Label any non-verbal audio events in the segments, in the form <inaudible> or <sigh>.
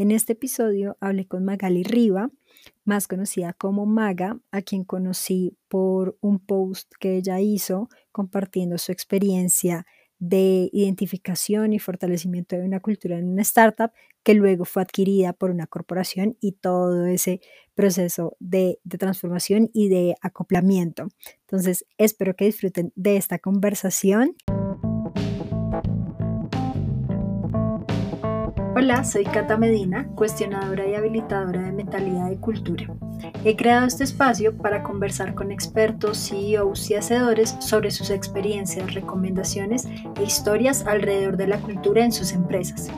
En este episodio hablé con Magali Riva, más conocida como Maga, a quien conocí por un post que ella hizo compartiendo su experiencia de identificación y fortalecimiento de una cultura en una startup que luego fue adquirida por una corporación y todo ese proceso de, de, transformación y de acoplamiento. Entonces, espero que disfruten de esta conversación. Hola, soy Cata Medina, cuestionadora y habilitadora de mentalidad y cultura. He creado este espacio para conversar con expertos, CEOs y hacedores sobre sus experiencias, recomendaciones e historias alrededor de la cultura en sus empresas.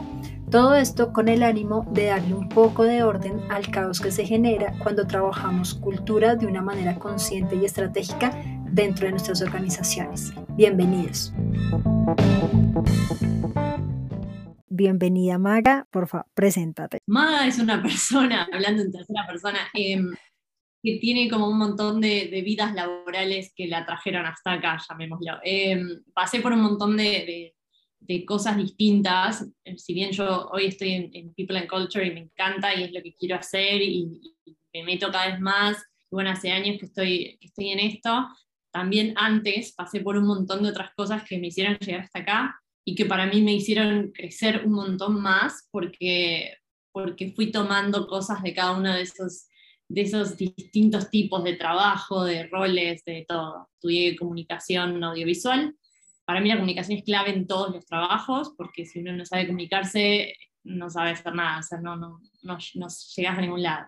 Todo esto con el ánimo de darle un poco de orden al caos que se genera cuando trabajamos cultura de una manera consciente y estratégica dentro de nuestras organizaciones. Bienvenidos. Bienvenida Maga, por favor, preséntate. Maga es una persona, <laughs> hablando en tercera persona, em, que tiene como un montón de, vidas laborales que la trajeron hasta acá, llamémoslo. Em, pasé por un montón de, cosas distintas, em, si bien yo hoy estoy en, People and Culture y me encanta y es lo que quiero hacer y, me meto cada vez más, y bueno, hace años que estoy, que estoy en esto, también antes pasé por un montón de otras cosas que me hicieron llegar hasta acá y que para mí me hicieron crecer un montón más porque, porque fui tomando cosas de cada uno de esos, de esos distintos tipos de trabajo, de roles, de todo. Estudié comunicación audiovisual. Para mí la comunicación es clave en todos los trabajos porque si uno no sabe comunicarse, no sabe hacer nada, o sea, no, no, no, no llegas a ningún lado.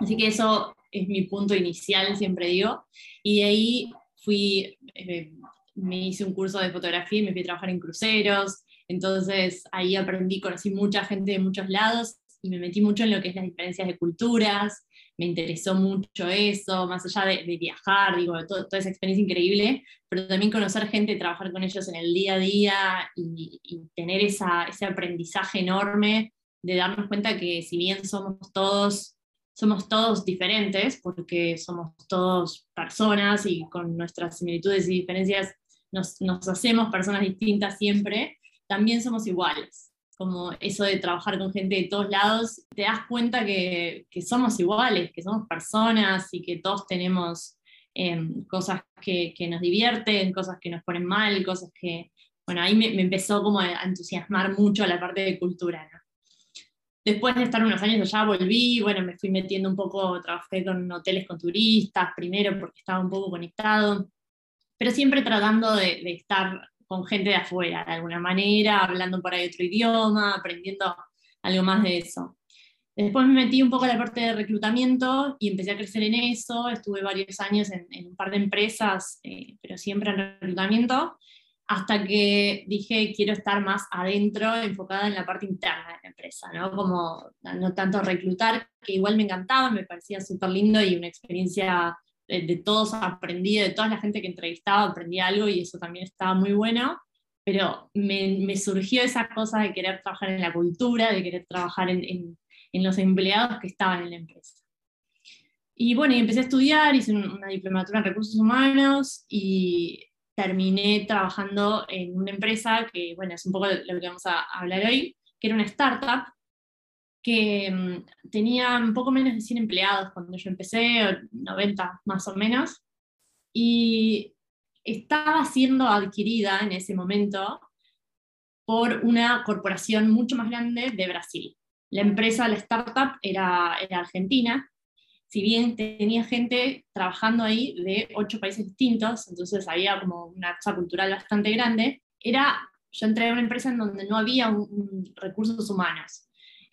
Así que eso es mi punto inicial, siempre digo. Y de ahí fui eh, me hice un curso de fotografía y me fui a trabajar en cruceros, entonces ahí aprendí, conocí mucha gente de muchos lados y me metí mucho en lo que es las diferencias de culturas, me interesó mucho eso, más allá de, viajar, digo, toda esa experiencia increíble, pero también conocer gente, trabajar con ellos en el día a día y, tener esa, ese aprendizaje enorme de darnos cuenta que si bien somos todos somos todos diferentes, porque somos todos personas y con nuestras similitudes y diferencias nos, hacemos personas distintas siempre, también somos iguales. Como eso de trabajar con gente de todos lados, te das cuenta que, somos iguales, que somos personas y que todos tenemos em, cosas que, nos divierten, cosas que nos ponen mal, cosas que, bueno, ahí me, empezó como a entusiasmar mucho la parte de cultura, Después de estar unos años allá volví, bueno, me fui metiendo un poco, trabajé con hoteles con turistas, primero porque estaba un poco conectado, pero siempre tratando de, estar con gente de afuera, de alguna manera, hablando por ahí otro idioma, aprendiendo algo más de eso. Después me metí un poco en la parte de reclutamiento y empecé a crecer en eso. Estuve varios años en, un par de empresas, eh, pero siempre en reclutamiento, hasta que dije quiero estar más adentro, enfocada en la parte interna de la empresa, ¿no? Como no tanto reclutar, que igual me encantaba, me parecía súper lindo y una experiencia de, todos aprendí, de toda la gente que entrevistaba aprendí algo y eso también estaba muy bueno, pero me, me surgió esa cosa de querer trabajar en la cultura, de querer trabajar en, en, en los empleados que estaban en la empresa. Y bueno, y empecé a estudiar, hice una diplomatura en recursos humanos y terminé trabajando en una empresa que, bueno, es un poco lo que vamos a hablar hoy, que era una startup que mm, tenía un poco menos de 100 empleados cuando yo empecé, 90 más o menos, y estaba siendo adquirida en ese momento por una corporación mucho más grande de Brasil. La empresa, la startup, era, era argentina, si bien tenía gente trabajando ahí de ocho países distintos, entonces había como una cosa cultural bastante grande, era, yo entré a una empresa en donde no había recursos humanos.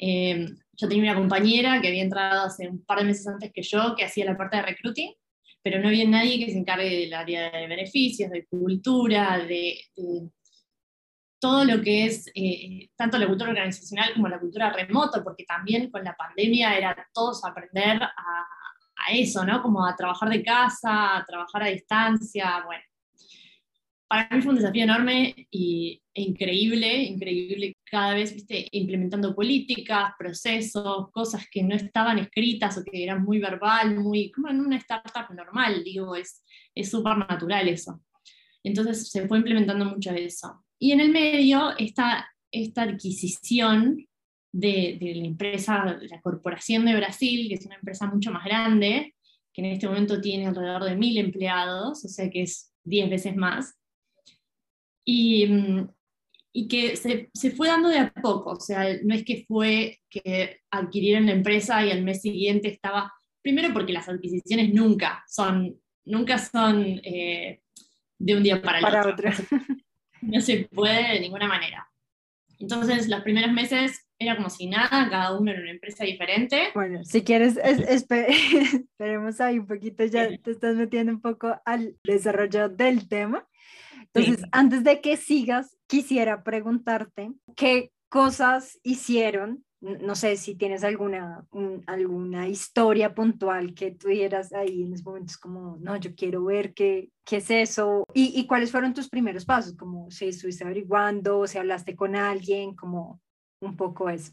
Eh, yo tenía una compañera que había entrado hace un par de meses antes que yo, que hacía la parte de recruiting, pero no había nadie que se encargue del área de beneficios, de cultura, de, todo lo que es eh, tanto la cultura organizacional como la cultura remoto, porque también con la pandemia era todos aprender a, a eso, ¿no? Como a trabajar de casa, a trabajar a distancia, bueno para mí fue un desafío enorme y, increíble, increíble cada vez ¿viste? implementando políticas, procesos, cosas que no estaban escritas o que eran muy verbal, muy como en una startup normal, digo, es súper natural eso. Entonces se fue implementando mucho eso. Y en el medio, esta, esta adquisición de, de, la empresa, de la Corporación de Brasil, que es una empresa mucho más grande, que en este momento tiene alrededor de mil empleados, o sea que es 10 veces más. Y, mm, y que se, se, fue dando de a poco, o sea, no es que fue que adquirieron la empresa y al mes siguiente estaba, primero porque las adquisiciones nunca son, nunca son eh, de un día para el para otro. <laughs> No se puede de ninguna manera. Entonces, los primeros meses era como si nada, cada uno era una empresa diferente. Bueno, si quieres, es, <laughs> esperemos ahí un poquito, ya te estás metiendo un poco al desarrollo del tema. Entonces, antes de que sigas, quisiera preguntarte qué cosas hicieron no sé si tienes alguna, alguna historia puntual que tuvieras ahí en esos momentos como, no, yo quiero ver qué, qué es eso y, y, cuáles fueron tus primeros pasos, como si estuviste averiguando, si hablaste con alguien, como un poco eso.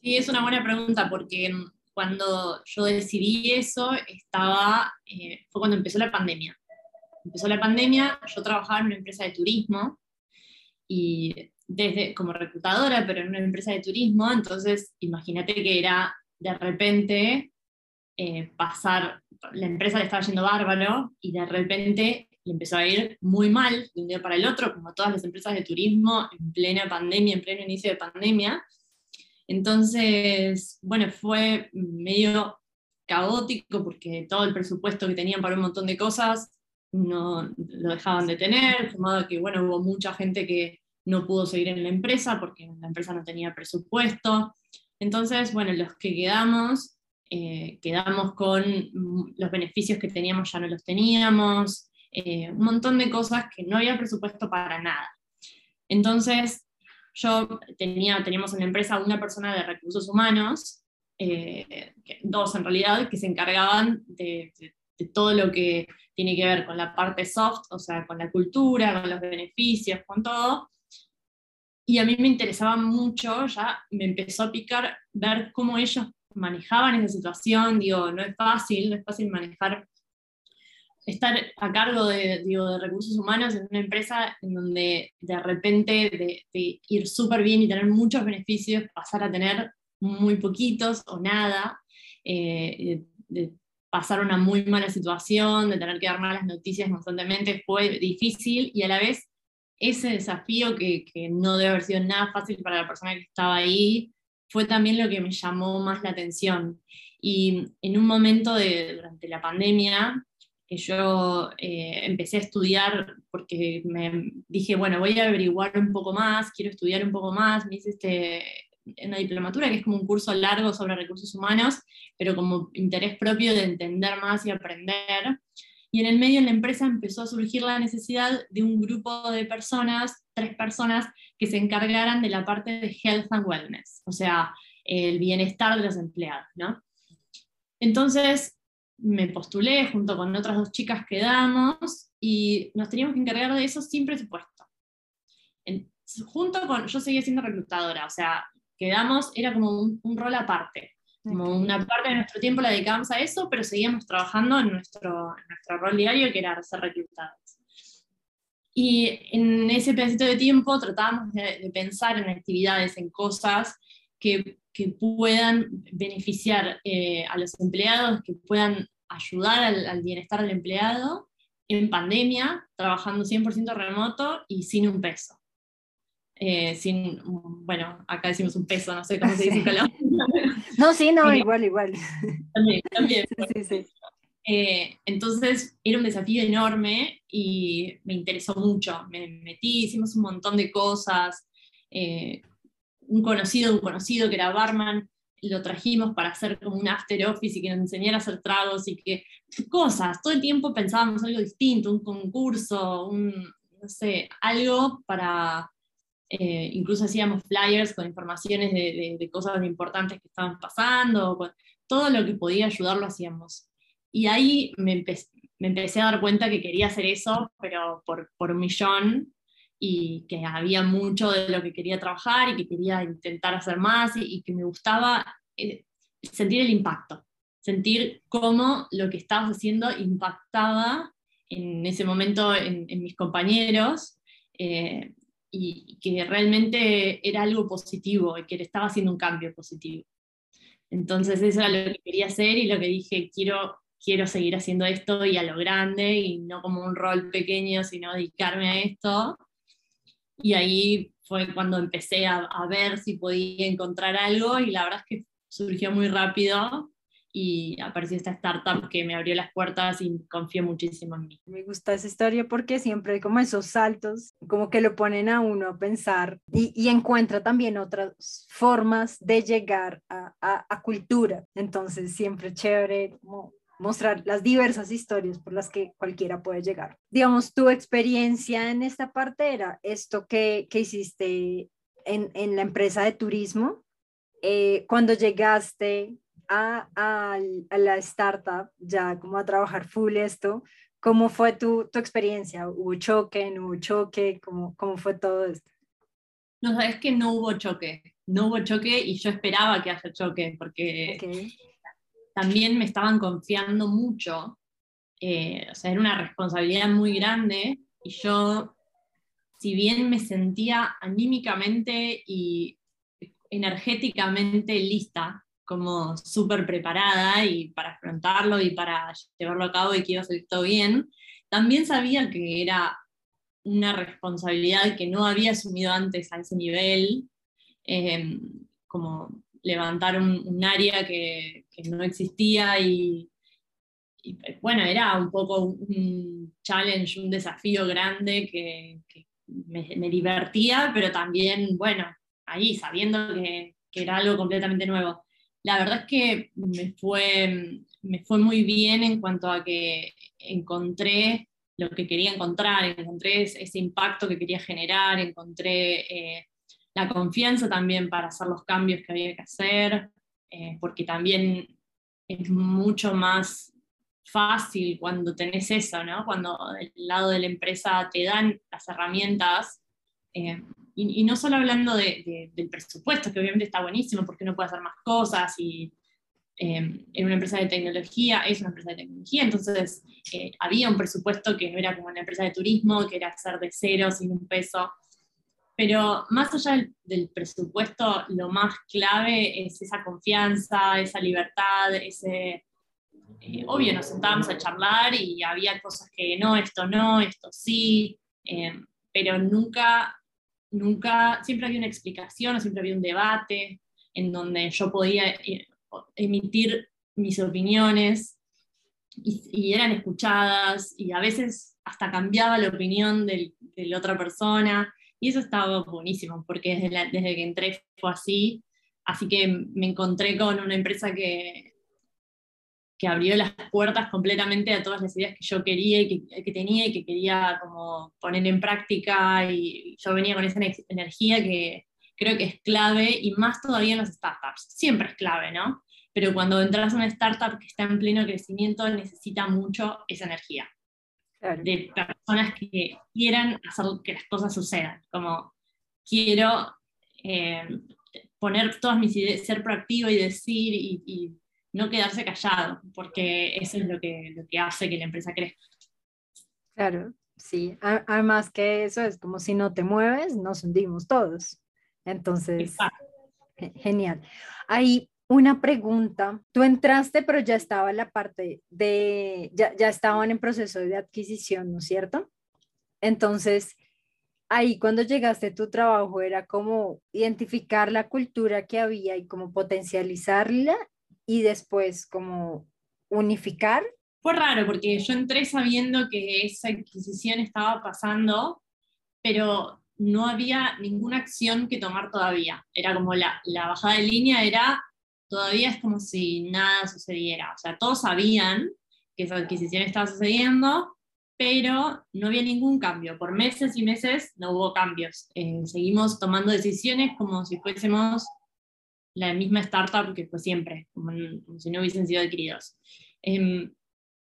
Sí, es una buena pregunta porque cuando yo decidí eso estaba, eh, fue cuando empezó la pandemia. Empezó la pandemia, yo trabajaba en una empresa de turismo y desde, como reclutadora, pero en una empresa de turismo, entonces imagínate que era de repente eh, pasar, la empresa le estaba yendo bárbaro y de repente le empezó a ir muy mal de un día para el otro, como todas las empresas de turismo en plena pandemia, en pleno inicio de pandemia. Entonces, bueno, fue medio caótico porque todo el presupuesto que tenían para un montón de cosas no lo dejaban de tener, sumado que, bueno, hubo mucha gente que no pudo seguir en la empresa porque la empresa no tenía presupuesto. Entonces, bueno, los que quedamos, eh, quedamos con los beneficios que teníamos, ya no los teníamos, eh, un montón de cosas que no había presupuesto para nada. Entonces, yo tenía, teníamos en la empresa una persona de recursos humanos, eh, dos en realidad, que se encargaban de, de todo lo que tiene que ver con la parte soft, o sea, con la cultura, con los beneficios, con todo, y a mí me interesaba mucho, ya me empezó a picar ver cómo ellos manejaban esa situación, digo, no es fácil, no es fácil manejar, estar a cargo de, digo, de recursos humanos en una empresa en donde de repente de, ir súper bien y tener muchos beneficios, pasar a tener muy poquitos o nada, eh, de pasar una muy mala situación, de tener que dar malas noticias constantemente, fue difícil y a la vez ese desafío que, que, no debe haber sido nada fácil para la persona que estaba ahí, fue también lo que me llamó más la atención. Y en un momento de, durante la pandemia, que yo eh, empecé a estudiar porque me dije, bueno, voy a averiguar un poco más, quiero estudiar un poco más, me hice este, una diplomatura que es como un curso largo sobre recursos humanos, pero como interés propio de entender más y aprender y en el medio en la empresa empezó a surgir la necesidad de un grupo de personas, tres personas, que se encargaran de la parte de health and wellness, o sea, el bienestar de los empleados. ¿no? Entonces me postulé junto con otras dos chicas que damos y nos teníamos que encargar de eso sin presupuesto. junto con, yo seguía siendo reclutadora, o sea, quedamos, era como un, un rol aparte. Como una parte de nuestro tiempo la dedicábamos a eso, pero seguíamos trabajando en nuestro, nuestro rol diario, que era ser reclutados. Y en ese pedacito de tiempo tratábamos de, pensar en actividades, en cosas que, que puedan beneficiar eh, a los empleados, que puedan ayudar al, bienestar del empleado en pandemia, trabajando 100% remoto y sin un peso. Eh, sin, bueno, acá decimos un peso, no sé cómo se dice en Colombia. <laughs> No, sí, no, igual, igual. También, también. Sí, sí. Eh, entonces era un desafío enorme y me interesó mucho. Me metí, hicimos un montón de cosas. Eh, un conocido, un conocido que era barman, lo trajimos para hacer como un after office y que nos enseñara a hacer tragos y que cosas. Todo el tiempo pensábamos algo distinto, un concurso, un, no sé, algo para eh, incluso hacíamos flyers con informaciones de, cosas importantes que estaban pasando, todo lo que podía ayudar lo hacíamos. Y ahí me, empecé a dar cuenta que quería hacer eso, pero por, un millón, y que había mucho de lo que quería trabajar y que quería intentar hacer más y, que me gustaba eh, sentir el impacto, sentir cómo lo que estabas haciendo impactaba en ese momento en, mis compañeros. Eh, y, que realmente era algo positivo y que le estaba haciendo un cambio positivo. Entonces eso era lo que quería hacer y lo que dije, quiero, quiero seguir haciendo esto y a lo grande y no como un rol pequeño, sino dedicarme a esto. Y ahí fue cuando empecé a, a ver si podía encontrar algo y la verdad es que surgió muy rápido y apareció esta startup que me abrió las puertas y confió muchísimo en mí. Me gusta esa historia porque siempre hay como esos saltos, como que lo ponen a uno a pensar y, y encuentra también otras formas de llegar a, a, a cultura. Entonces siempre chévere como mostrar las diversas historias por las que cualquiera puede llegar. Digamos, tu experiencia en esta parte era esto que, que hiciste en, en la empresa de turismo. Eh, cuando llegaste, a, la startup, ya como a trabajar full esto, ¿cómo fue tu, tu experiencia? ¿Hubo choque? ¿No hubo choque? ¿Cómo, ¿Cómo fue todo esto? No, sabes que no hubo choque, no hubo choque y yo esperaba que haya choque porque también me estaban confiando mucho, eh, o sea, era una responsabilidad muy grande y yo, si bien me sentía anímicamente y energéticamente lista como súper preparada y para afrontarlo y para llevarlo a cabo y que iba a salir todo bien, también sabía que era una responsabilidad que no había asumido antes a ese nivel, em, como levantar un, área que, que, no existía y, bueno, era un poco un challenge, un desafío grande que, que me, me, divertía, pero también, bueno, ahí sabiendo que, que era algo completamente nuevo la verdad es que me fue, me fue muy bien en cuanto a que encontré lo que quería encontrar, encontré ese impacto que quería generar, encontré eh, la confianza también para hacer los cambios que había que hacer, eh, porque también es mucho más fácil cuando tenés eso, ¿no? Cuando del lado de la empresa te dan las herramientas. Eh, y, no solo hablando de, del presupuesto, que obviamente está buenísimo porque uno puede hacer más cosas y eh, en una empresa de tecnología es una empresa de tecnología, entonces eh, había un presupuesto que no era como una empresa de turismo, que era hacer de cero sin un peso. Pero más allá del, presupuesto, lo más clave es esa confianza, esa libertad, ese... Eh, obvio, nos sentábamos a charlar y había cosas que no, esto no, esto sí, pero nunca nunca, siempre había una explicación, siempre había un debate en donde yo podía eh, emitir mis opiniones y, eran escuchadas y a veces hasta cambiaba la opinión de la otra persona y eso estaba buenísimo porque desde, desde que entré fue así, así que me encontré con una empresa que, que abrió las puertas completamente a todas las ideas que yo quería y que, tenía y que quería como poner en práctica y yo venía con esa energía que creo que es clave y más todavía en las startups. Siempre es clave, ¿no? Pero cuando entras a una startup que está en pleno crecimiento necesita mucho esa energía. De personas que quieran hacer que las cosas sucedan, como quiero eh, poner todas mis ideas, ser proactivo y decir y no quedarse callado, porque eso es lo que, lo que hace que la empresa crezca. Claro, sí. Además que eso es como si no te mueves, nos hundimos todos. Entonces, genial. Hay una pregunta. Tú entraste, pero ya estaba la parte de, ya, ya estaban en proceso de adquisición, ¿no es cierto? Entonces, ahí cuando llegaste tu trabajo era como identificar la cultura que había y como potencializarla y después como unificar? Fue raro porque yo entré sabiendo que esa adquisición estaba pasando, pero no había ninguna acción que tomar todavía. Era como la, la bajada de línea era, todavía es como si nada sucediera. O sea, todos sabían que esa adquisición estaba sucediendo, pero no había ningún cambio. Por meses y meses no hubo cambios. Eh, seguimos tomando decisiones como si fuésemos la misma startup que fue siempre, como, si no hubiesen sido adquiridos. Em,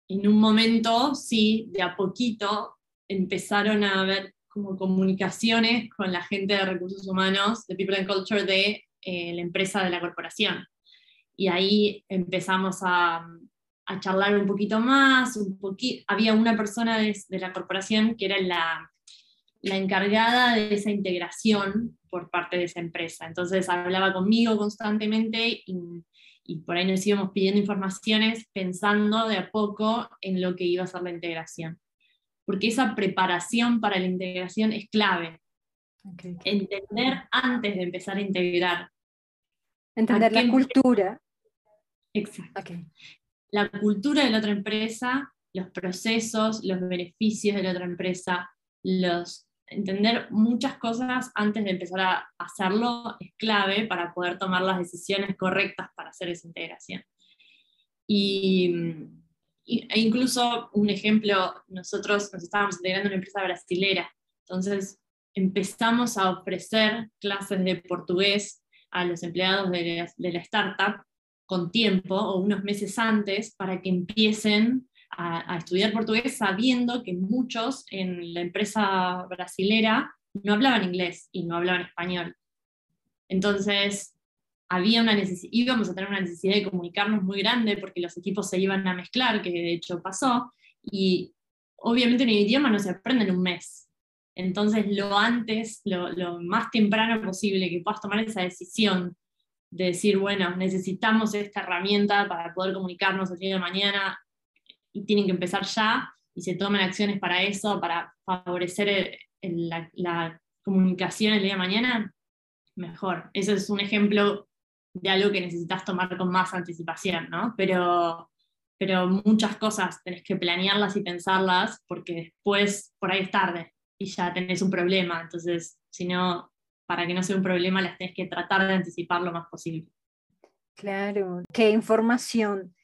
en un momento, sí, de a poquito empezaron a haber como comunicaciones con la gente de recursos humanos, de People and Culture, de eh, la empresa de la corporación. Y ahí empezamos a, a charlar un poquito más, un había una persona de, de, la corporación que era la, la encargada de esa integración por parte de esa empresa. Entonces hablaba conmigo constantemente y, y, por ahí nos íbamos pidiendo informaciones pensando de a poco en lo que iba a ser la integración. Porque esa preparación para la integración es clave. Entender antes de empezar a integrar. Entender la cultura. Exacto. La cultura de la otra empresa, los procesos, los beneficios de la otra empresa, los entender muchas cosas antes de empezar a hacerlo es clave para poder tomar las decisiones correctas para hacer esa integración. Y, e incluso un ejemplo, nosotros nos estábamos integrando en una empresa brasilera, entonces empezamos a ofrecer clases de portugués a los empleados de la, de la startup con tiempo o unos meses antes para que empiecen a, estudiar portugués sabiendo que muchos en la empresa brasilera no hablaban inglés y no hablaban español. Entonces, había una íbamos a tener una necesidad de comunicarnos muy grande porque los equipos se iban a mezclar, que de hecho pasó, y obviamente en el idioma no se aprende en un mes. Entonces, lo antes, lo, lo más temprano posible que puedas tomar esa decisión de decir, bueno, necesitamos esta herramienta para poder comunicarnos el día de mañana, y tienen que empezar ya y se tomen acciones para eso, para favorecer la, comunicación el día de mañana, mejor. Eso es un ejemplo de algo que necesitas tomar con más anticipación, ¿no? Pero, pero muchas cosas tenés que planearlas y pensarlas porque después por ahí es tarde y ya tenés un problema. Entonces, si no, para que no sea un problema, las tenés que tratar de anticipar lo más posible. Claro, ¿qué información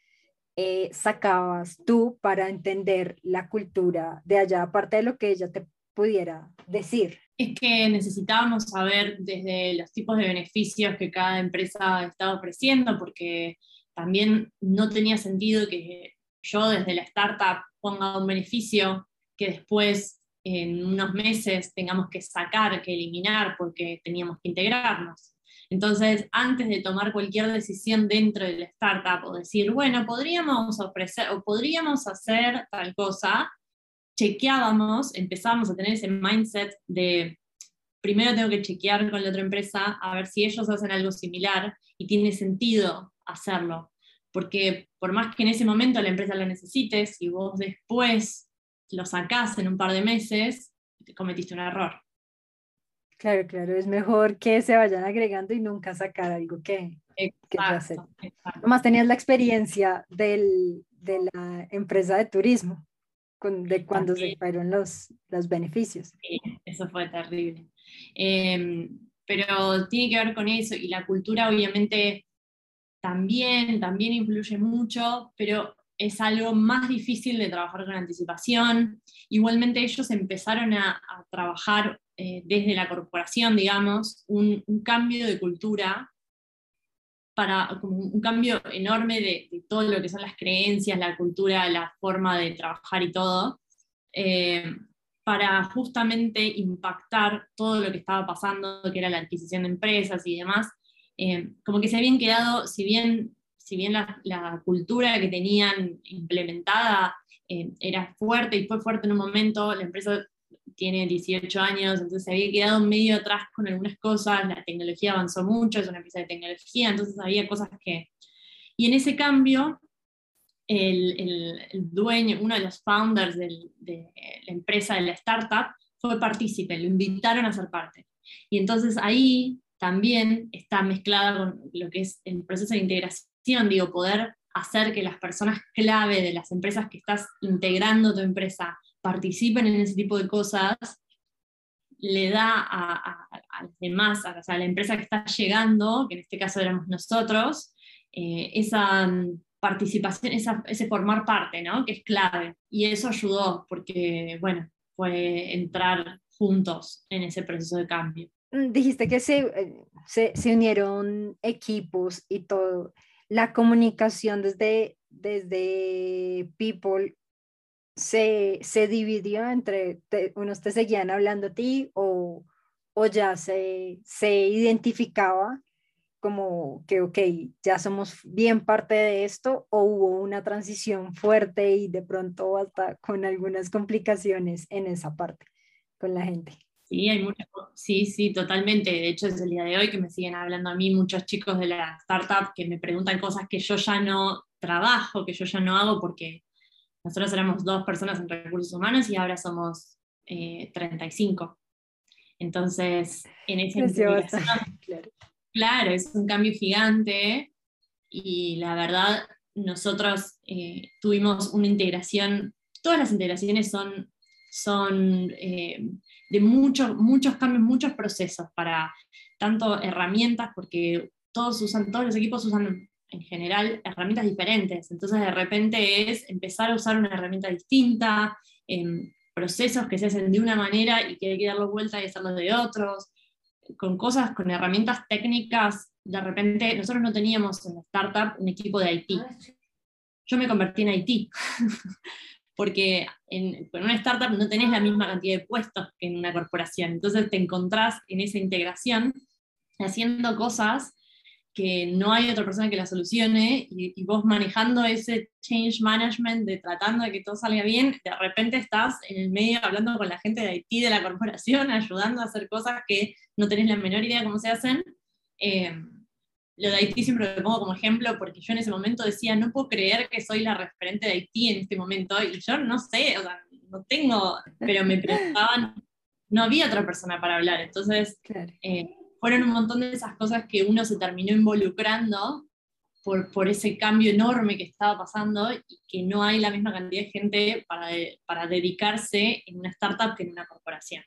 eh, sacabas tú para entender la cultura de allá, aparte de lo que ella te pudiera decir? Es que necesitábamos saber desde los tipos de beneficios que cada empresa estaba ofreciendo, porque también no tenía sentido que yo desde la startup ponga un beneficio que después en unos meses tengamos que sacar, que eliminar, porque teníamos que integrarnos. Entonces, antes de tomar cualquier decisión dentro de la startup o decir, bueno, podríamos ofrecer o podríamos hacer tal cosa, chequeábamos, empezábamos a tener ese mindset de, primero tengo que chequear con la otra empresa a ver si ellos hacen algo similar y tiene sentido hacerlo. Porque por más que en ese momento la empresa lo necesite, si vos después lo sacás en un par de meses, cometiste un error. Claro, claro, es mejor que se vayan agregando y nunca sacar algo que, exacto, Nomás tenías la experiencia del, de la empresa de turismo, con, de cuando se fueron los, los beneficios. Sí, eso fue terrible. Em, pero tiene que ver con eso y la cultura obviamente también, también influye mucho, pero es algo más difícil de trabajar con anticipación. Igualmente ellos empezaron a, a trabajar eh, desde la corporación, digamos, un, cambio de cultura para como un cambio enorme de, todo lo que son las creencias, la cultura, la forma de trabajar y todo, eh, para justamente impactar todo lo que estaba pasando, que era la adquisición de empresas y demás. Eh, como que se habían quedado, si bien, si bien la, la cultura que tenían implementada era fuerte y fue fuerte en un momento, la empresa tiene 18 años, entonces se había quedado medio atrás con algunas cosas, la tecnología avanzó mucho, es una empresa de tecnología, entonces había cosas que... Y en ese cambio, el, el, dueño, uno de los founders de la empresa, de la startup, fue partícipe, lo invitaron a ser parte. Y entonces ahí también está mezclada con lo que es el proceso de integración, digo, poder hacer que las personas clave de las empresas que estás integrando tu empresa participen en ese tipo de cosas, le da a, a, los demás, a, la empresa que está llegando, que en este caso éramos nosotros, eh, esa mm, participación, ese formar parte, ¿no? que es clave. Y eso ayudó, porque, bueno, fue entrar juntos en ese proceso de cambio. Mm, dijiste que se, eh, se, se unieron equipos y todo. La comunicación desde, desde People se, se dividió entre unos te seguían hablando a ti o, o ya se, se identificaba como que, ok, ya somos bien parte de esto o hubo una transición fuerte y de pronto hasta con algunas complicaciones en esa parte con la gente. Sí, hay muchas, sí, sí, totalmente. De hecho, es el día de hoy que me siguen hablando a mí muchos chicos de la startup que me preguntan cosas que yo ya no trabajo, que yo ya no hago porque nosotros éramos dos personas en recursos humanos y ahora somos 35. Eh, Entonces, en ese claro. <laughs> claro, es un cambio gigante y la verdad, nosotros eh, tuvimos una integración, todas las integraciones son, son eh, de muchos, muchos cambios, muchos procesos para tanto herramientas, porque todos usan, todos los equipos usan en general herramientas diferentes. Entonces de repente es empezar a usar una herramienta distinta, procesos que se hacen de una manera y que hay que darlo vuelta y hacerlo de otros, con cosas, con herramientas técnicas. De repente nosotros no teníamos en la startup un equipo de IT. Ah, Yo me convertí en IT. <laughs> porque en, en, una startup no tenés la misma cantidad de puestos que en una corporación. Entonces te encontrás en esa integración haciendo cosas que no hay otra persona que la solucione y, vos manejando ese change management de tratando de que todo salga bien, de repente estás en el medio hablando con la gente de Haití de la <laughs> corporación, ayudando a hacer cosas que no tenés la menor idea de cómo se hacen. Eh, lo de Haití siempre lo pongo como ejemplo porque yo en ese momento decía, no puedo creer que soy la referente de Haití en este momento y yo no sé, o sea, no tengo, pero me preguntaban, no había otra persona para hablar, entonces... <laughs> Eh, fueron un montón de esas cosas que uno se terminó involucrando por, por, ese cambio enorme que estaba pasando y que no hay la misma cantidad de gente para, para dedicarse en una startup que en una corporación.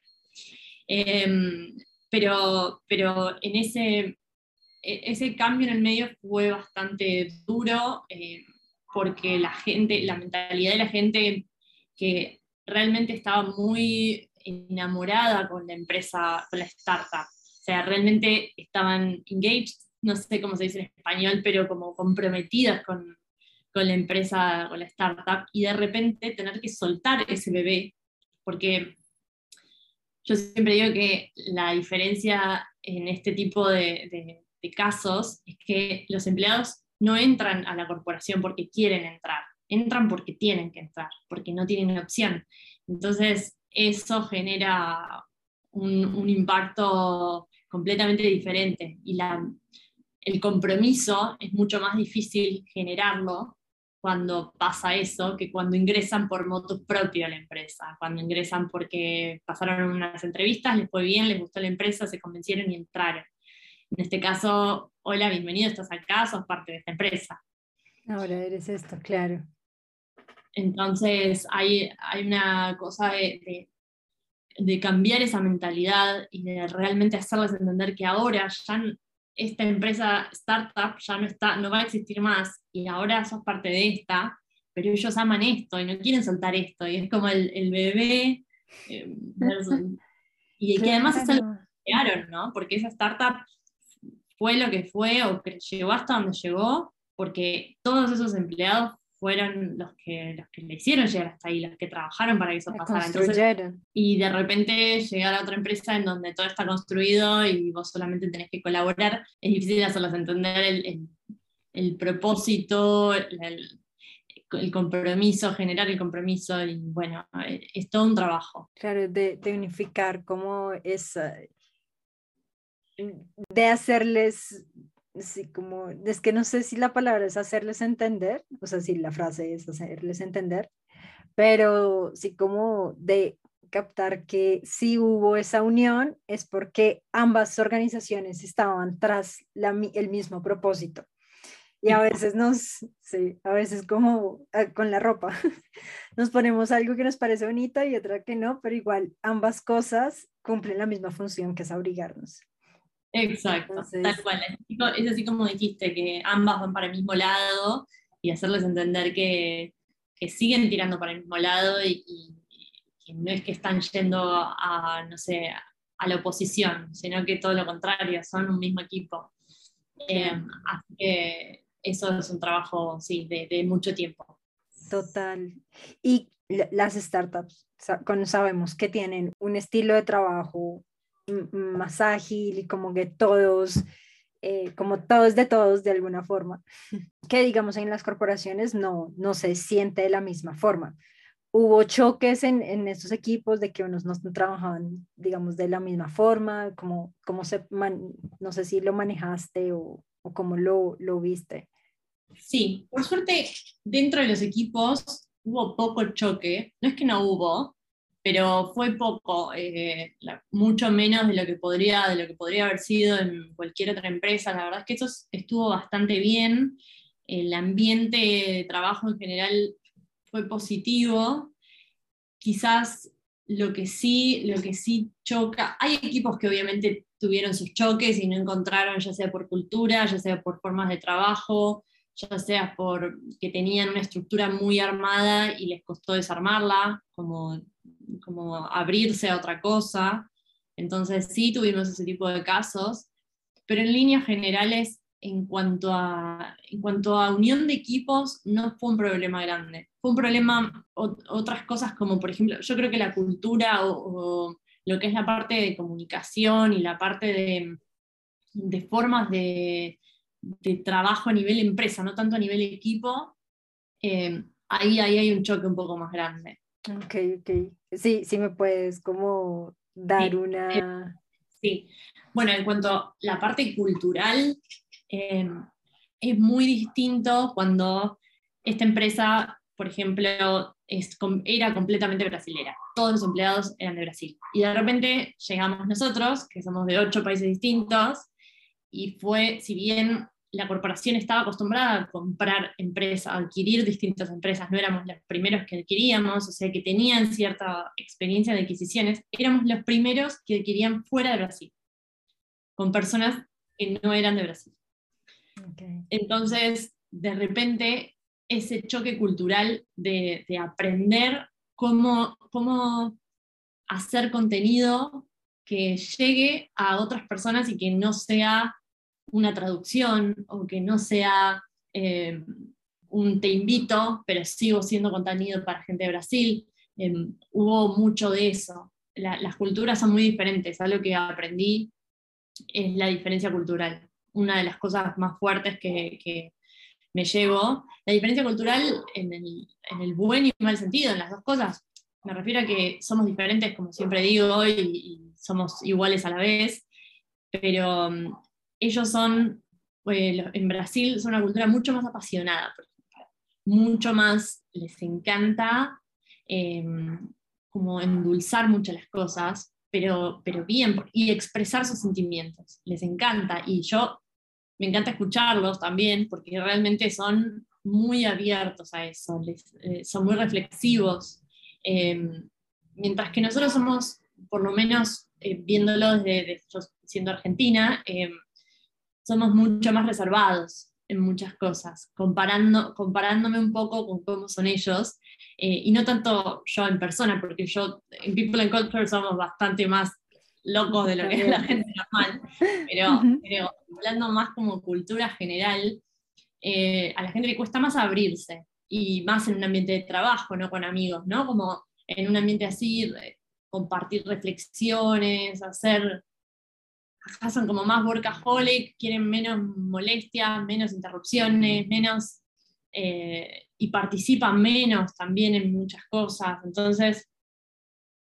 Em, pero, pero en ese, e, ese cambio en el medio fue bastante duro eh, porque la gente, la mentalidad de la gente que realmente estaba muy enamorada con la empresa, con la startup, sea, realmente estaban engaged, no sé cómo se dice en español, pero como comprometidas con, con la empresa, con la startup, y de repente tener que soltar ese bebé, porque yo siempre digo que la diferencia en este tipo de, de, de, casos es que los empleados no entran a la corporación porque quieren entrar, entran porque tienen que entrar, porque no tienen opción. Entonces, eso genera un, un impacto completamente diferente y la, el compromiso es mucho más difícil generarlo cuando pasa eso que cuando ingresan por motus propio a la empresa, cuando ingresan porque pasaron unas entrevistas, les fue bien, les gustó la empresa, se convencieron y entraron. En este caso, hola, bienvenido, estás acá, sos parte de esta empresa. Ahora eres esto, claro. Entonces hay, hay una cosa de, de cambiar esa mentalidad y de realmente hacerles entender que ahora ya esta empresa startup ya no, está, no va a existir más y ahora sos parte de esta, pero ellos aman esto y no quieren soltar esto y es como el, el bebé <laughs> eh, y que además es algo que crearon, ¿no? Porque esa startup fue lo que fue o que llegó hasta donde llegó porque todos esos empleados fueron los que, los que le hicieron llegar hasta ahí, los que trabajaron para que eso pasara. y de repente llegar a otra empresa en donde todo está construido y vos solamente tenés que colaborar, es difícil hacerlos entender el, el, propósito, el, el, compromiso, generar el compromiso y bueno, es todo un trabajo. Claro, de, de unificar cómo es, de hacerles sí, como, es que no sé si la palabra es hacerles entender, o sea, si la frase es hacerles entender, pero sí como de captar que si hubo esa unión es porque ambas organizaciones estaban tras la, el mismo propósito. Y a veces nos, sí, a veces como ah, con la ropa, <laughs> nos ponemos algo que nos parece bonito y otra que no, pero igual ambas cosas cumplen la misma función que es abrigarnos. Exacto, tal cual. Es así como dijiste, que ambas van para el mismo lado y hacerles entender que, que siguen tirando para el mismo lado y, que no es que están yendo a, no sé, a la oposición, sino que todo lo contrario, son un mismo equipo. Eh, así que eso es un trabajo, sí, de, de mucho tiempo. Total. Y las startups, sabemos que tienen un estilo de trabajo más ágil y como que todos, eh, como todos de todos de alguna forma, <laughs> que digamos en las corporaciones no, no se siente de la misma forma. hubo choques en, en estos equipos de que unos no trabajaban, digamos, de la misma forma, como, como se, no sé si lo manejaste o, o cómo lo, lo viste. Sí, por suerte, dentro de los equipos hubo poco choque, no es que no hubo, pero fue poco, eh, mucho menos de lo, que podría, de lo que podría haber sido en cualquier otra empresa. La verdad es que eso estuvo bastante bien. El ambiente de trabajo en general fue positivo. Quizás lo que sí, lo que sí choca, hay equipos que obviamente tuvieron sus choques y no encontraron, ya sea por cultura, ya sea por formas de trabajo, ya sea por que tenían una estructura muy armada y les costó desarmarla, como, como abrirse a otra cosa. Entonces sí tuvimos ese tipo de casos, pero en líneas generales, en cuanto a, en cuanto a unión de equipos, no fue un problema grande. Fue un problema, otras cosas como por ejemplo, yo creo que la cultura o, lo que es la parte de comunicación y la parte de, de formas de, de trabajo a nivel empresa, no tanto a nivel equipo, eh, ahí, ahí hay un choque un poco más grande. Ok, ok. Sí, sí me puedes como dar una... Sí, bueno, en cuanto a la parte cultural, eh, es muy distinto cuando esta empresa, por ejemplo, es, era completamente brasilera. Todos los empleados eran de Brasil. Y de repente llegamos nosotros, que somos de ocho países distintos, y fue, si bien la corporación estaba acostumbrada a comprar empresas, a adquirir distintas empresas, no éramos los primeros que adquiríamos, o sea, que tenían cierta experiencia de adquisiciones, éramos los primeros que adquirían fuera de Brasil, con personas que no eran de Brasil. Entonces, de repente, ese choque cultural de, de aprender cómo, cómo hacer contenido que llegue a otras personas y que no sea una traducción o que no sea eh, un te invito, pero sigo siendo contenido para gente de Brasil. Em, hubo mucho de eso. las culturas son muy diferentes. Algo que aprendí es la diferencia cultural. Una de las cosas más fuertes que, me llevo, la diferencia cultural en el, buen y mal sentido, en las dos cosas. Me refiero a que somos diferentes, como siempre digo, y, y somos iguales a la vez, pero ellos son, eh, en Brasil, son una cultura mucho más apasionada, por. Mucho más, les encanta em, como endulzar mucho las cosas, pero, pero bien, y expresar sus sentimientos. Les encanta, y yo me encanta escucharlos también, porque realmente son muy abiertos a eso, eh, son muy reflexivos. Em, mientras que nosotros somos, por lo menos eh, viéndolo desde, siendo argentina, em, somos mucho más reservados en muchas cosas, comparando, comparándome un poco con cómo son ellos, eh, y no tanto yo en persona, porque yo en People and Culture somos bastante más locos de lo que es la gente normal, pero, pero hablando más como cultura general, eh, a la gente le cuesta más abrirse, y más en un ambiente de trabajo, no con amigos, ¿no? Como en un ambiente así, compartir reflexiones, hacer son como más workaholic, quieren menos molestias, menos interrupciones, menos, eh, y participan menos también en muchas cosas. Entonces,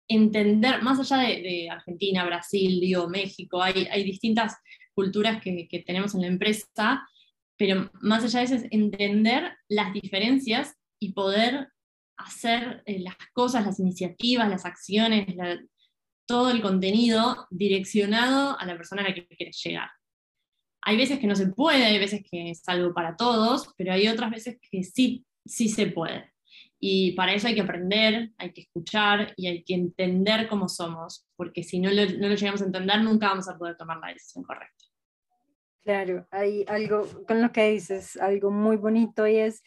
entender, más allá de, Argentina, Brasil, digo, México, hay, hay distintas culturas que, que, tenemos en la empresa, pero más allá de eso es entender las diferencias y poder hacer eh, las cosas, las iniciativas, las acciones, la, todo el contenido direccionado a la persona a la que quieres llegar. Hay veces que no se puede, hay veces que es algo para todos, pero hay otras veces que sí, sí se puede. Y para eso hay que aprender, hay que escuchar y hay que entender cómo somos, porque si no lo, no lo llegamos a entender, nunca vamos a poder tomar la decisión correcta. Claro, hay algo con lo que dices, algo muy bonito y es,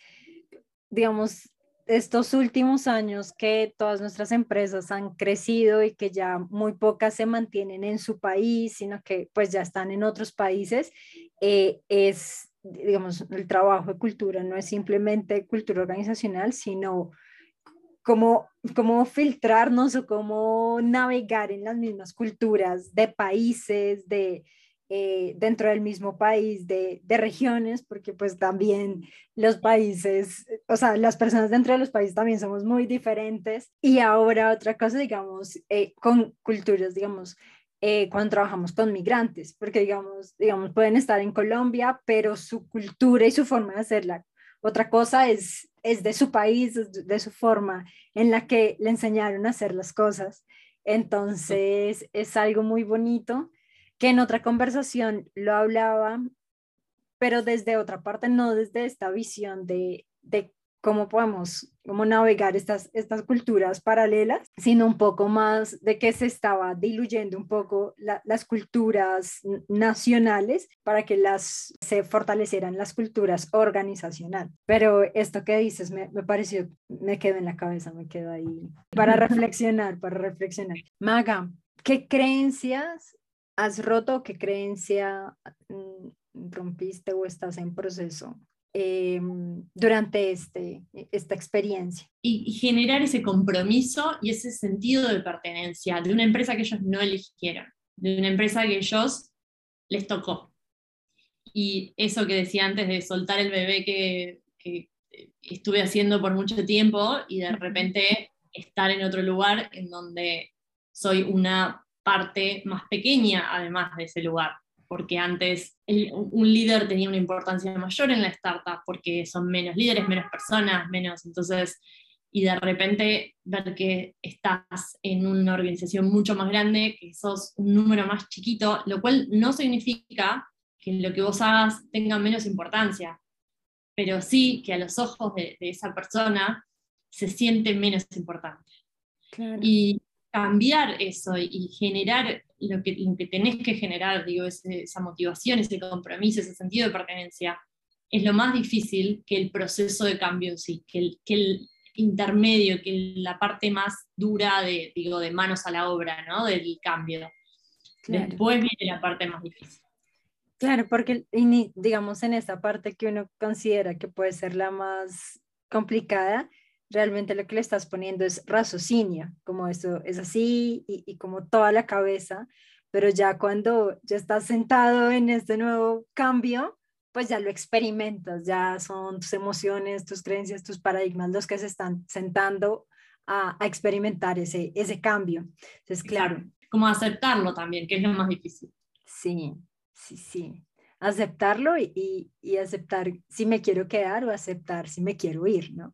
digamos, estos últimos años que todas nuestras empresas han crecido y que ya muy pocas se mantienen en su país, sino que pues ya están en otros países, eh, es, digamos, el trabajo de cultura no es simplemente cultura organizacional, sino cómo, cómo filtrarnos o cómo navegar en las mismas culturas de países, de, eh, dentro del mismo país, de, de, regiones, porque pues también los países o sea, las personas dentro de los países también somos muy diferentes. Y ahora otra cosa, digamos, eh, con culturas, digamos, eh, cuando trabajamos con migrantes, porque digamos, digamos, pueden estar en Colombia, pero su cultura y su forma de hacerla. Otra cosa es, es de su país, de su forma en la que le enseñaron a hacer las cosas. Entonces, es algo muy bonito que en otra conversación lo hablaba, pero desde otra parte, no desde esta visión de, de cómo podemos cómo navegar estas, estas culturas paralelas, sino un poco más de que se estaba diluyendo un poco las culturas nacionales para que las se fortalecieran las culturas organizacionales. Pero esto que dices me, me pareció, me quedó en la cabeza, me quedó ahí para reflexionar, para reflexionar. Maga, ¿qué creencias has roto? ¿Qué creencia mm, rompiste o estás en proceso Em, durante este, esta experiencia. Y, generar ese compromiso y ese sentido de pertenencia de una empresa que ellos no eligieron, de una empresa que ellos les tocó. Y eso que decía antes de soltar el bebé que, que estuve haciendo por mucho tiempo y de repente estar en otro lugar en donde soy una parte más pequeña además de ese lugar porque antes un líder tenía una importancia mayor en la startup, porque son menos líderes, menos personas, menos, entonces, y de repente ver que estás en una organización mucho más grande, que sos un número más chiquito, lo cual no significa que lo que vos hagas tenga menos importancia, pero sí que a los ojos de, esa persona se siente menos importante. Y cambiar eso y generar lo que, lo que tenés que generar, digo, esa motivación, ese compromiso, ese sentido de pertenencia, es lo más difícil que el proceso de cambio en sí, que el, que el intermedio, que la parte más dura de, digo, de manos a la obra, ¿no? Del cambio. Después viene la parte más difícil. Claro, porque digamos en esta parte que uno considera que puede ser la más complicada, realmente lo que le estás poniendo es raciocinio, como eso es así y, como toda la cabeza, pero ya cuando ya estás sentado en este nuevo cambio, pues ya lo experimentas, ya son tus emociones, tus creencias, tus paradigmas los que se están sentando a, experimentar ese, ese cambio. Entonces, claro. Como aceptarlo también, que es lo más difícil. Sí, sí, sí. Aceptarlo y, y aceptar si me quiero quedar o aceptar si me quiero ir, ¿no?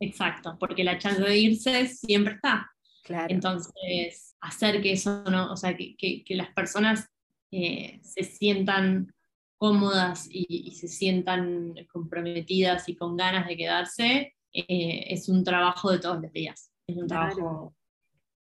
Exacto, porque la chance de irse siempre está. Claro. Entonces, hacer que eso no, o sea, que, que, las personas eh, se sientan cómodas y, se sientan comprometidas y con ganas de quedarse, eh, es un trabajo de todos los días. Es un trabajo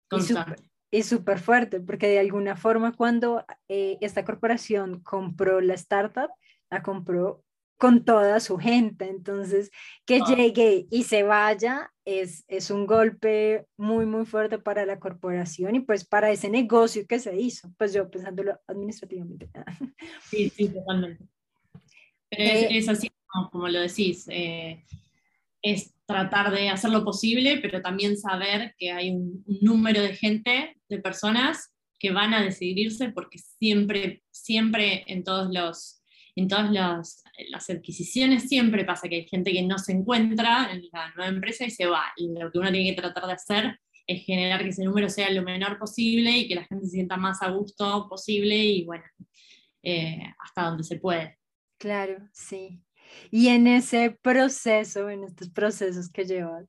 constante. Es súper fuerte, porque de alguna forma cuando eh, esta corporación compró la startup, la compró con toda su gente. Entonces, que ah. llegue y se vaya es, es un golpe muy, muy fuerte para la corporación y pues para ese negocio que se hizo, pues yo pensándolo administrativamente. <laughs> Sí, sí, totalmente. Pero es, eh, así como, lo decís, eh, es tratar de hacer lo posible, pero también saber que hay un, un número de gente, de personas que van a decidirse porque siempre, siempre en todos los en todas las, adquisiciones siempre pasa que hay gente que no se encuentra en la nueva empresa y se va. Y lo que uno tiene que tratar de hacer es generar que ese número sea lo menor posible y que la gente se sienta más a gusto posible y bueno, eh, hasta donde se puede. Claro, sí. Y en ese proceso, en estos procesos que llevas,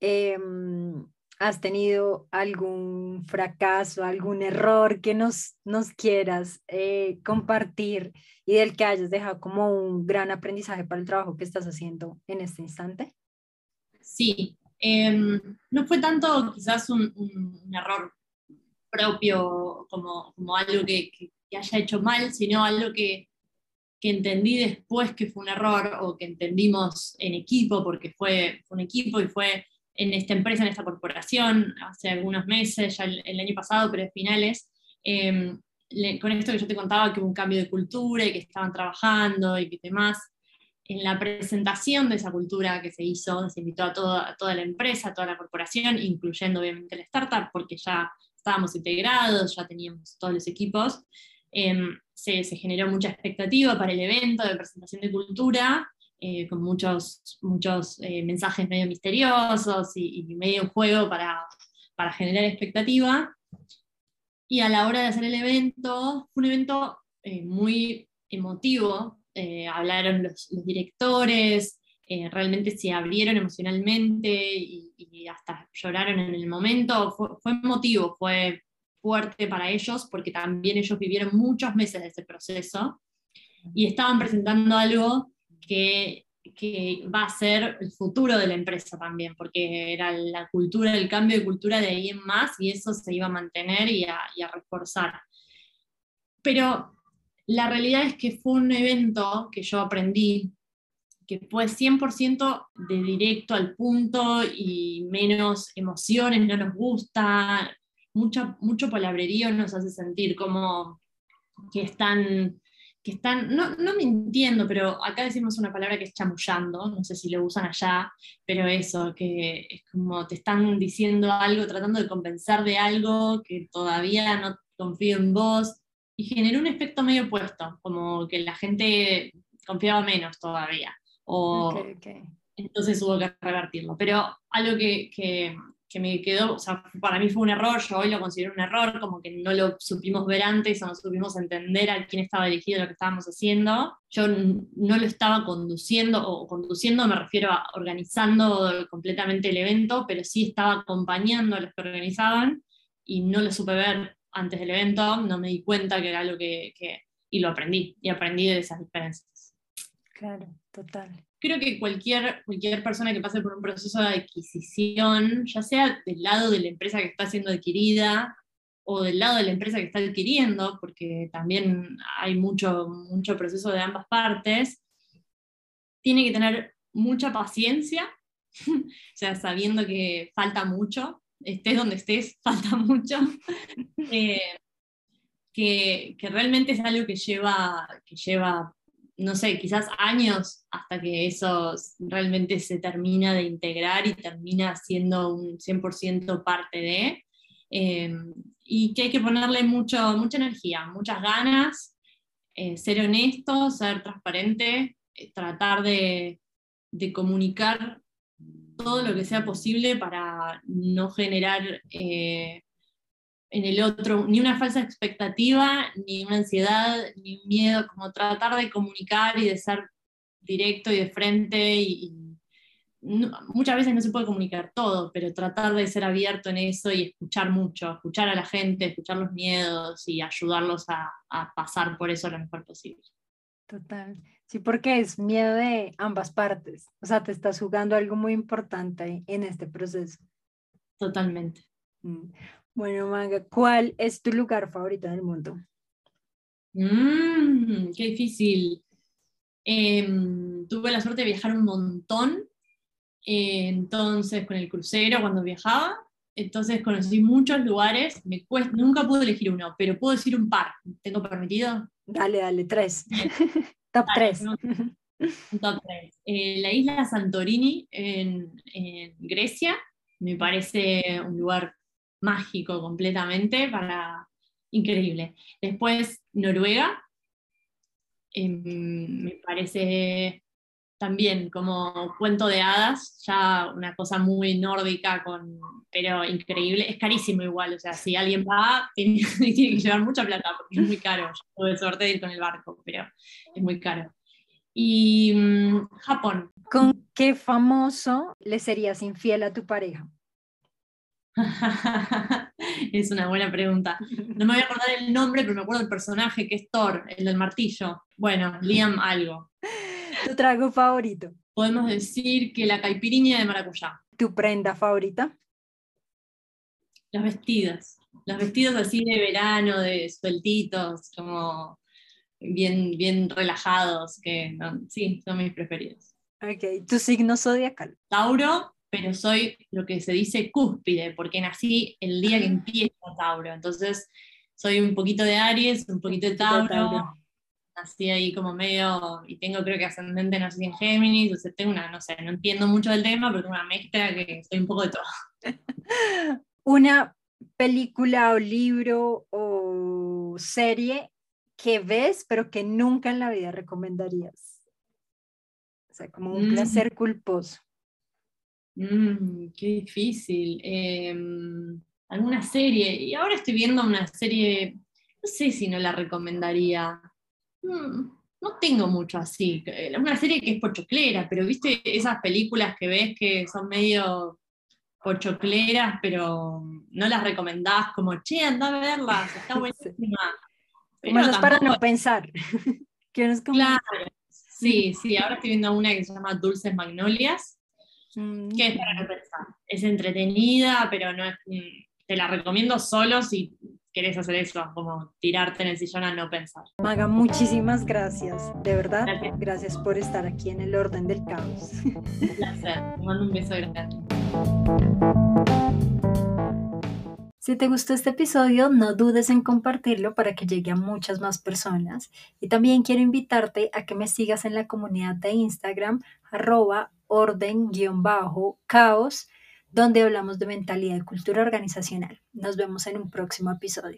em, ¿has tenido algún fracaso, algún error que nos, nos quieras eh, compartir y del que hayas dejado como un gran aprendizaje para el trabajo que estás haciendo en este instante? Sí, em, no fue tanto quizás un, error propio como, algo que, haya hecho mal, sino algo que, entendí después que fue un error o que entendimos en equipo, porque fue, un equipo y fue en esta empresa, en esta corporación, hace algunos meses, ya el, año pasado, pero a finales, em, con esto que yo te contaba, que hubo un cambio de cultura y que estaban trabajando y que demás, en la presentación de esa cultura que se hizo, se invitó a toda, toda la empresa, a toda la corporación, incluyendo obviamente la startup, porque ya estábamos integrados, ya teníamos todos los equipos, em, se, se, generó mucha expectativa para el evento de presentación de cultura, eh, con muchos, muchos eh, mensajes medio misteriosos y, medio juego para, para, generar expectativa. Y a la hora de hacer el evento, fue un evento muy emotivo, hablaron los, directores, realmente se abrieron emocionalmente y, hasta lloraron en el momento. Fue, fue, emotivo, fue fuerte para ellos porque también ellos vivieron muchos meses de ese proceso y estaban presentando algo que, va a ser el futuro de la empresa también, porque era la cultura, el cambio de cultura de ahí en más y eso se iba a mantener y a, reforzar. Pero la realidad es que fue un evento que yo aprendí que fue 100% de directo al punto y menos emociones, no nos gusta, mucho, mucho palabrerío nos hace sentir como que están que están, no, no mintiendo, pero acá decimos una palabra que es chamullando, no sé si lo usan allá, pero eso, que es como te están diciendo algo, tratando de compensar de algo que todavía no confío en vos, y generó un efecto medio opuesto, como que la gente confiaba menos todavía, o entonces hubo que revertirlo. Pero algo que, que, que me quedó, o sea, para mí fue un error, yo hoy lo considero un error, como que no lo supimos ver antes o no supimos entender a quién estaba dirigido lo que estábamos haciendo. Yo no lo estaba conduciendo, o conduciendo me refiero a organizando completamente el evento, pero sí estaba acompañando a los que organizaban y no lo supe ver antes del evento, no me di cuenta que era algo que, que y lo aprendí, y aprendí de esas diferencias. Claro, total creo que cualquier, cualquier persona que pase por un proceso de adquisición, ya sea del lado de la empresa que está siendo adquirida o del lado de la empresa que está adquiriendo, porque también hay mucho, mucho proceso de ambas partes, tiene que tener mucha paciencia, <laughs> o sea, sabiendo que falta mucho, estés donde estés, <laughs> falta mucho, eh, que, que, realmente es algo que lleva, que lleva no sé, quizás años hasta que eso realmente se termina de integrar y termina siendo un 100% parte de, em, y que hay que ponerle mucho, mucha energía, muchas ganas, eh, ser honesto, ser transparente, eh, tratar de, comunicar todo lo que sea posible para no generar eh, en el otro, ni una falsa expectativa, ni una ansiedad, ni un miedo, como tratar de comunicar y de ser directo y de frente. Y, muchas veces no se puede comunicar todo, pero tratar de ser abierto en eso y escuchar mucho, escuchar a la gente, escuchar los miedos y ayudarlos a, a pasar por eso lo mejor posible. Total. Sí, porque es miedo de ambas partes. O sea, te estás jugando algo muy importante en este proceso. Totalmente. Mm. Bueno, Manga, ¿cuál es tu lugar favorito del mundo? Mmm, qué difícil. Em, tuve la suerte de viajar un montón, entonces con el crucero cuando viajaba, entonces conocí muchos lugares, me cuesta, nunca pude elegir uno, pero puedo decir un par, ¿tengo permitido? Dale, dale, tres. <laughs> <laughs> top tres. top tres. Eh, la isla Santorini en, en Grecia, me parece un lugar mágico completamente, para increíble. Después Noruega, em, me parece también como cuento de hadas, ya una cosa muy nórdica, con, pero increíble. Es carísimo igual, o sea, si alguien va, <laughs> tiene, que llevar mucha plata porque es muy caro. Yo tuve suerte de ir con el barco, pero es muy caro. Y mm, Japón. ¿Con qué famoso le serías infiel a tu pareja? <laughs> es una buena pregunta. No me voy a acordar el nombre, pero me acuerdo del personaje que es Thor, el del martillo. Bueno, Liam algo. ¿Tu trago favorito? Podemos decir que la caipirinha de maracuyá. ¿Tu prenda favorita? Los vestidos. Los vestidos así de verano, de sueltitos, como bien, bien relajados, que sí, son mis preferidos. Ok, ¿tu signo zodiacal? Tauro, pero soy lo que se dice cúspide, porque nací el día que empieza Tauro. Entonces, soy un poquito de Aries, un poquito de Tauro. Nací ahí como medio, y tengo creo que ascendente, no sé si en Géminis, o sea, tengo una, no sé, no entiendo mucho del tema, pero tengo una mezcla que soy un poco de todo. <laughs> una película o libro o serie que ves, pero que nunca en la vida recomendarías. sea, como un placer culposo. Mm, qué difícil. Em, alguna serie. Y ahora estoy viendo una serie, no sé si no la recomendaría. Mm, no tengo mucho así. Una serie que es pochoclera, pero viste esas películas que ves que son medio pochocleras, pero no las recomendás como, che, anda a verlas, está <laughs> buenísima. Pero para no pensar. <laughs> Claro, sí, sí, ahora estoy viendo una que se llama Dulces Magnolias. Que es para pensar. Es entretenida, pero no es, mm, te la recomiendo solo si querés hacer eso, como tirarte en el sillón a no pensar. Maga, muchísimas gracias, de verdad. Gracias, por estar aquí en el orden del caos. Un placer, te mando un beso grande. Si te gustó este episodio, no dudes en compartirlo para que llegue a muchas más personas. Y también quiero invitarte a que me sigas en la comunidad de Instagram, arroba orden-caos donde hablamos de mentalidad y cultura organizacional. Nos vemos en un próximo episodio.